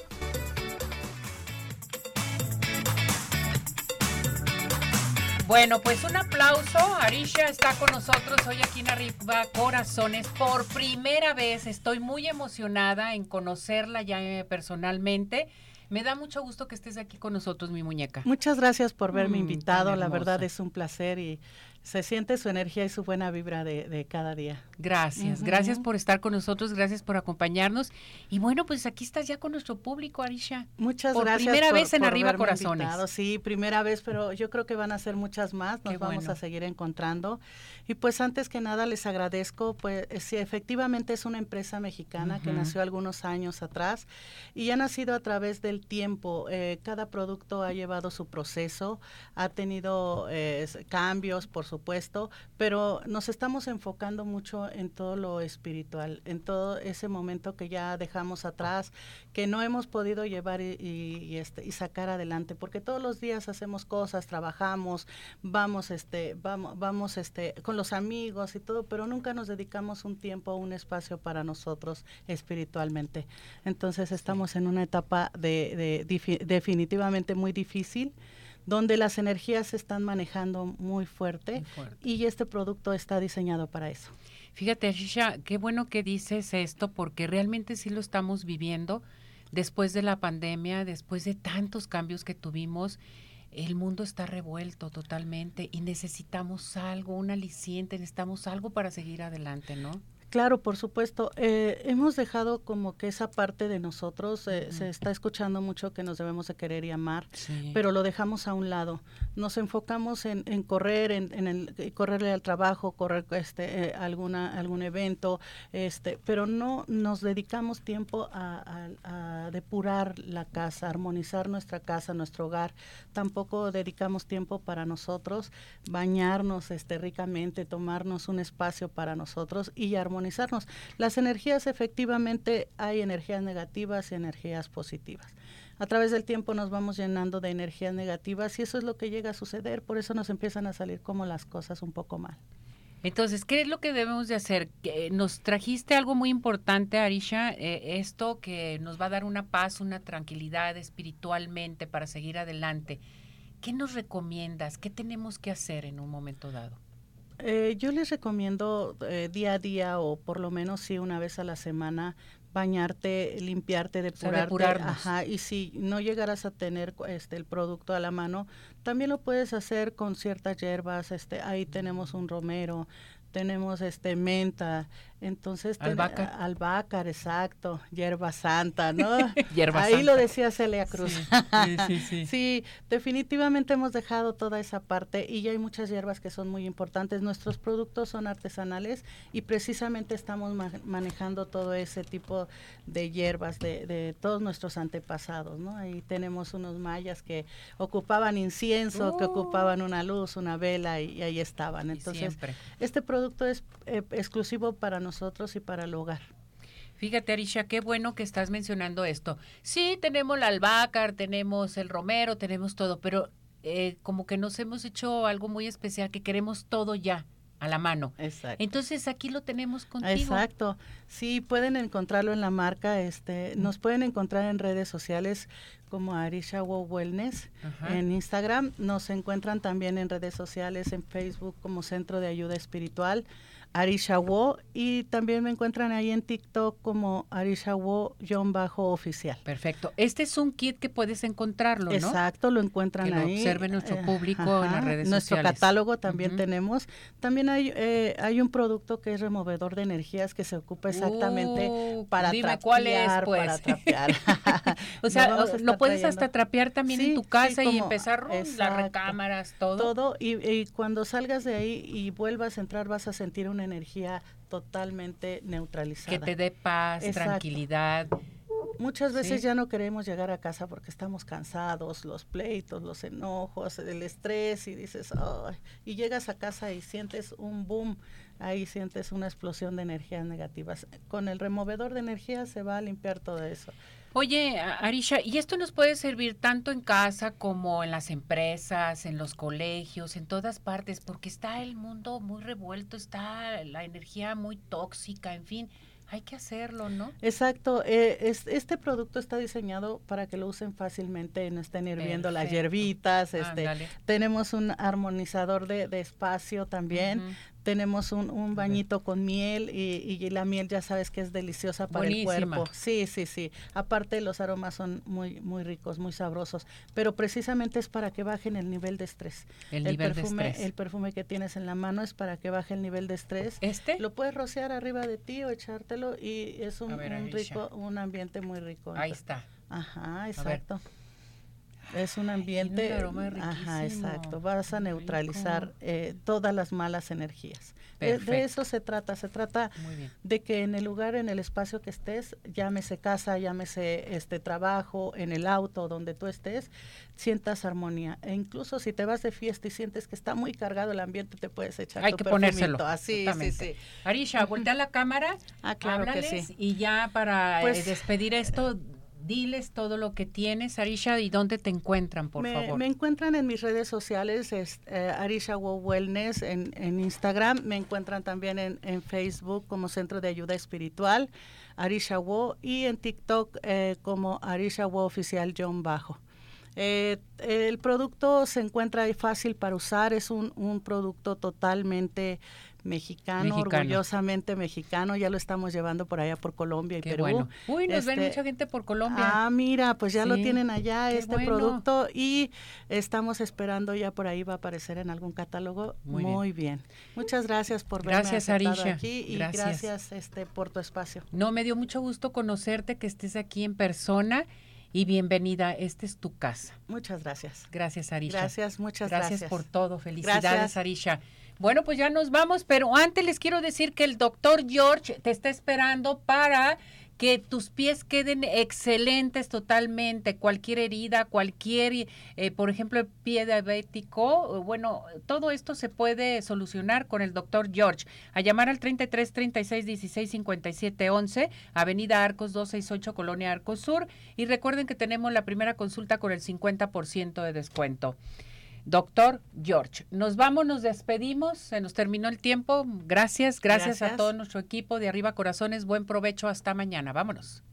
A: Bueno, pues un aplauso. Arisha está con nosotros hoy aquí en Arriba Corazones. Por primera vez estoy muy emocionada en conocerla ya eh, personalmente. Me da mucho gusto que estés aquí con nosotros, mi muñeca.
O: Muchas gracias por verme
A: Mm,
O: invitado. La verdad es un placer y se siente su energía y su buena vibra de, de cada día.
A: Gracias, gracias por estar con nosotros, gracias por acompañarnos. Y bueno, pues aquí estás ya con nuestro público, Arisha.
O: Muchas
A: por
O: gracias.
A: primera
O: por-
A: vez en
O: por
A: Arriba Corazones.
O: invitado. Sí, primera vez, pero yo creo que van a ser muchas más. Nos
A: Qué
O: vamos
A: bueno.
O: a seguir encontrando. Y pues antes que nada les agradezco, pues sí, efectivamente es una empresa mexicana que nació algunos años atrás y ha nacido a través del tiempo. Eh, cada producto ha llevado su proceso, ha tenido eh, cambios, por supuesto, pero nos estamos enfocando mucho en todo lo espiritual, en todo ese momento que ya dejamos atrás, que no hemos podido llevar y, y- y, este, y sacar adelante, porque todos los días hacemos cosas, trabajamos, vamos, este, vamos, vamos, este, con los amigos y todo, pero nunca nos dedicamos un tiempo, un espacio para nosotros espiritualmente. Entonces estamos en una etapa de, definitivamente muy difícil donde las energías se están manejando muy fuerte, y este producto está diseñado para eso.
A: Fíjate, Arisha, qué bueno que dices esto porque realmente sí lo estamos viviendo después de la pandemia, después de tantos cambios que tuvimos. El mundo está revuelto totalmente y necesitamos algo, un aliciente, necesitamos algo para seguir adelante, ¿no?
O: Claro, por supuesto. Eh, hemos dejado como que esa parte de nosotros, eh, se está escuchando mucho que nos debemos de querer y amar,
A: Sí.
O: pero lo dejamos a un lado. Nos enfocamos en, en correr, en, en el, eh, correrle al trabajo, correr este, eh, alguna, algún evento, este, pero no nos dedicamos tiempo a, a- a depurar la casa, armonizar nuestra casa, nuestro hogar. Tampoco dedicamos tiempo para nosotros, bañarnos este, ricamente, tomarnos un espacio para nosotros y Las energías efectivamente hay energías negativas y energías positivas. A través del tiempo nos vamos llenando de energías negativas y eso es lo que llega a suceder, por eso nos empiezan a salir como las cosas un poco mal.
A: Entonces, ¿qué es lo que debemos de hacer? Que Nos trajiste algo muy importante, Arisha, eh, esto que nos va a dar una paz, una tranquilidad espiritualmente para seguir adelante. ¿Qué nos recomiendas? ¿Qué tenemos que hacer en un momento dado?
O: Eh, yo les recomiendo eh, día a día o por lo menos sí una vez a la semana bañarte, limpiarte, depurarte.
A: depurarnos.
O: Ajá, y si no llegaras a tener este el producto a la mano, también lo puedes hacer con ciertas hierbas, este ahí tenemos un romero, tenemos este menta, entonces ten- albácar, exacto, hierba santa, ¿no?
A: Hierba
O: ahí lo decía Celia Cruz.
A: Sí, sí, sí.
O: Sí, definitivamente hemos dejado toda esa parte y ya hay muchas hierbas que son muy importantes. Nuestros productos son artesanales y precisamente estamos ma- manejando todo ese tipo de hierbas de, de todos nuestros antepasados, ¿no? Ahí tenemos unos mayas que ocupaban incienso, que
A: Uh.
O: ocupaban una luz, una vela y, y ahí estaban. Entonces,
A: siempre.
O: este producto es eh, exclusivo para nosotros y para el hogar.
A: Fíjate, Arisha, qué bueno que estás mencionando esto. Sí, tenemos la albácar, tenemos el romero, tenemos todo, pero eh, como que nos hemos hecho algo muy especial, que queremos todo ya a la mano.
O: Exacto.
A: Entonces aquí lo tenemos contigo.
O: Exacto. Sí, pueden encontrarlo en la marca, este, nos pueden encontrar en redes sociales como Arisha Wow Wellness
A: Ajá.
O: en Instagram, nos encuentran también en redes sociales en Facebook como Centro de Ayuda Espiritual. Arisha Wo y también me encuentran ahí en TikTok como Arisha Wo-oficial.
A: Perfecto. Este es un kit que puedes encontrarlo, ¿no?
O: Exacto, lo encuentran
A: que lo
O: ahí.
A: observe nuestro
O: Eh,
A: público en las redes
O: Nuestro
A: sociales.
O: catálogo también tenemos. También hay eh, hay un producto que es removedor de energías que se ocupa exactamente
A: Uh,
O: para
A: dime
O: trapear,
A: cuál es, pues.
O: para trapear.
A: O sea,
O: Lo
A: lo puedes
O: trayendo.
A: hasta trapear también en tu
O: sí,
A: casa y empezar rum, las recámaras, todo.
O: Todo y, y cuando salgas de ahí y vuelvas a entrar vas a sentir una energía totalmente neutralizada.
A: Que te dé paz,
O: Exacto.
A: tranquilidad.
O: Muchas veces
A: Sí.
O: ya no queremos llegar a casa porque estamos cansados, los pleitos, los enojos, el estrés y dices, y llegas a casa y sientes un boom, ahí sientes una explosión de energías negativas. Con el removedor de energía se va a limpiar todo eso.
A: Oye, Arisha, ¿y esto nos puede servir tanto en casa como en las empresas, en los colegios, en todas partes? Porque está el mundo muy revuelto, está la energía muy tóxica, en fin, hay que hacerlo, ¿no?
O: Exacto, eh, es- este producto está diseñado para que lo usen fácilmente, no estén hirviendo las hierbitas, este, tenemos un armonizador de, de espacio también. Tenemos un, un bañito con miel y, y la miel ya sabes que es deliciosa para
A: Buenísima.
O: el cuerpo. Sí, sí, sí. Aparte los aromas son muy, muy ricos, muy sabrosos, pero precisamente es para que bajen el nivel de estrés.
A: El nivel de
O: perfume,
A: estrés.
O: El perfume que tienes en la mano es para que baje el nivel de estrés.
A: ¿Este?
O: Lo puedes rociar arriba de ti o echártelo y es un,
A: ver,
O: un rico, un ambiente muy rico.
A: Ahí está.
O: Ajá, exacto. Es un
A: un
O: ambiente,
A: aroma
O: ajá,
A: riquísimo.
O: exacto. Vas a neutralizar eh, todas las malas energías. De, de eso se trata. Se trata de que en el lugar, en el espacio que estés, llámese casa, llámese este trabajo, en el auto, donde tú estés, sientas armonía. E incluso si te vas de fiesta y sientes que está muy cargado el ambiente, te puedes echar
A: Hay
O: tu
A: que
O: perfumito.
A: ponérselo.
O: Así, sí,
A: exactamente.
O: sí.
A: Arisha, voltea la cámara,
O: Ah, claro que sí.
A: y ya para eh,
O: Pues-
A: despedir esto, diles todo lo que tienes, Arisha, y dónde te encuentran, por
O: me,
A: favor.
O: me encuentran en mis redes sociales, es, eh, Arisha Wow Wellness en, en Instagram, me encuentran también en, en Facebook como Centro de Ayuda Espiritual, Arisha Wow, y en TikTok eh, como Arisha Wow Oficial John Bajo. Eh, el producto se encuentra fácil para usar, es un, un producto totalmente mexicano,
A: Mexicano.
O: orgullosamente mexicano, ya lo estamos llevando por allá por Colombia y
A: Qué
O: Perú.
A: bueno. Uy, nos ven
O: Este,
A: mucha gente por Colombia.
O: Ah, mira, pues ya lo tienen allá
A: qué
O: este
A: bueno.
O: producto y estamos esperando ya por ahí va a aparecer en algún catálogo.
A: Muy
O: Muy,
A: bien.
O: bien. Muchas gracias por
A: Gracias, Arisha.
O: aquí y
A: Gracias.
O: gracias, este por tu espacio.
A: No, me dio mucho gusto conocerte, que estés aquí en persona y bienvenida. Esta es tu casa.
O: Muchas gracias.
A: Gracias, Arisha.
O: Gracias, muchas
A: gracias.
O: gracias.
A: por todo. Felicidades,
O: Gracias.
A: Arisha. Bueno, pues ya nos vamos, pero antes les quiero decir que el doctor George te está esperando para que tus pies queden excelentes totalmente, cualquier herida, cualquier, eh, por ejemplo, el pie diabético, bueno, todo esto se puede solucionar con el doctor George. A llamar al 33 36 16 57 11, Avenida Arcos 268, Colonia Arcos Sur, y recuerden que tenemos la primera consulta con el 50% de descuento. Doctor George, nos vamos, nos despedimos, se nos terminó el tiempo. Gracias, gracias, a todo nuestro equipo de Arriba Corazones. Buen provecho, hasta mañana. Vámonos.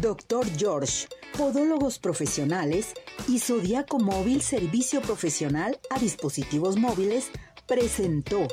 P: Doctor George, Podólogos Profesionales y Zodiaco Móvil Servicio Profesional a Dispositivos Móviles presentó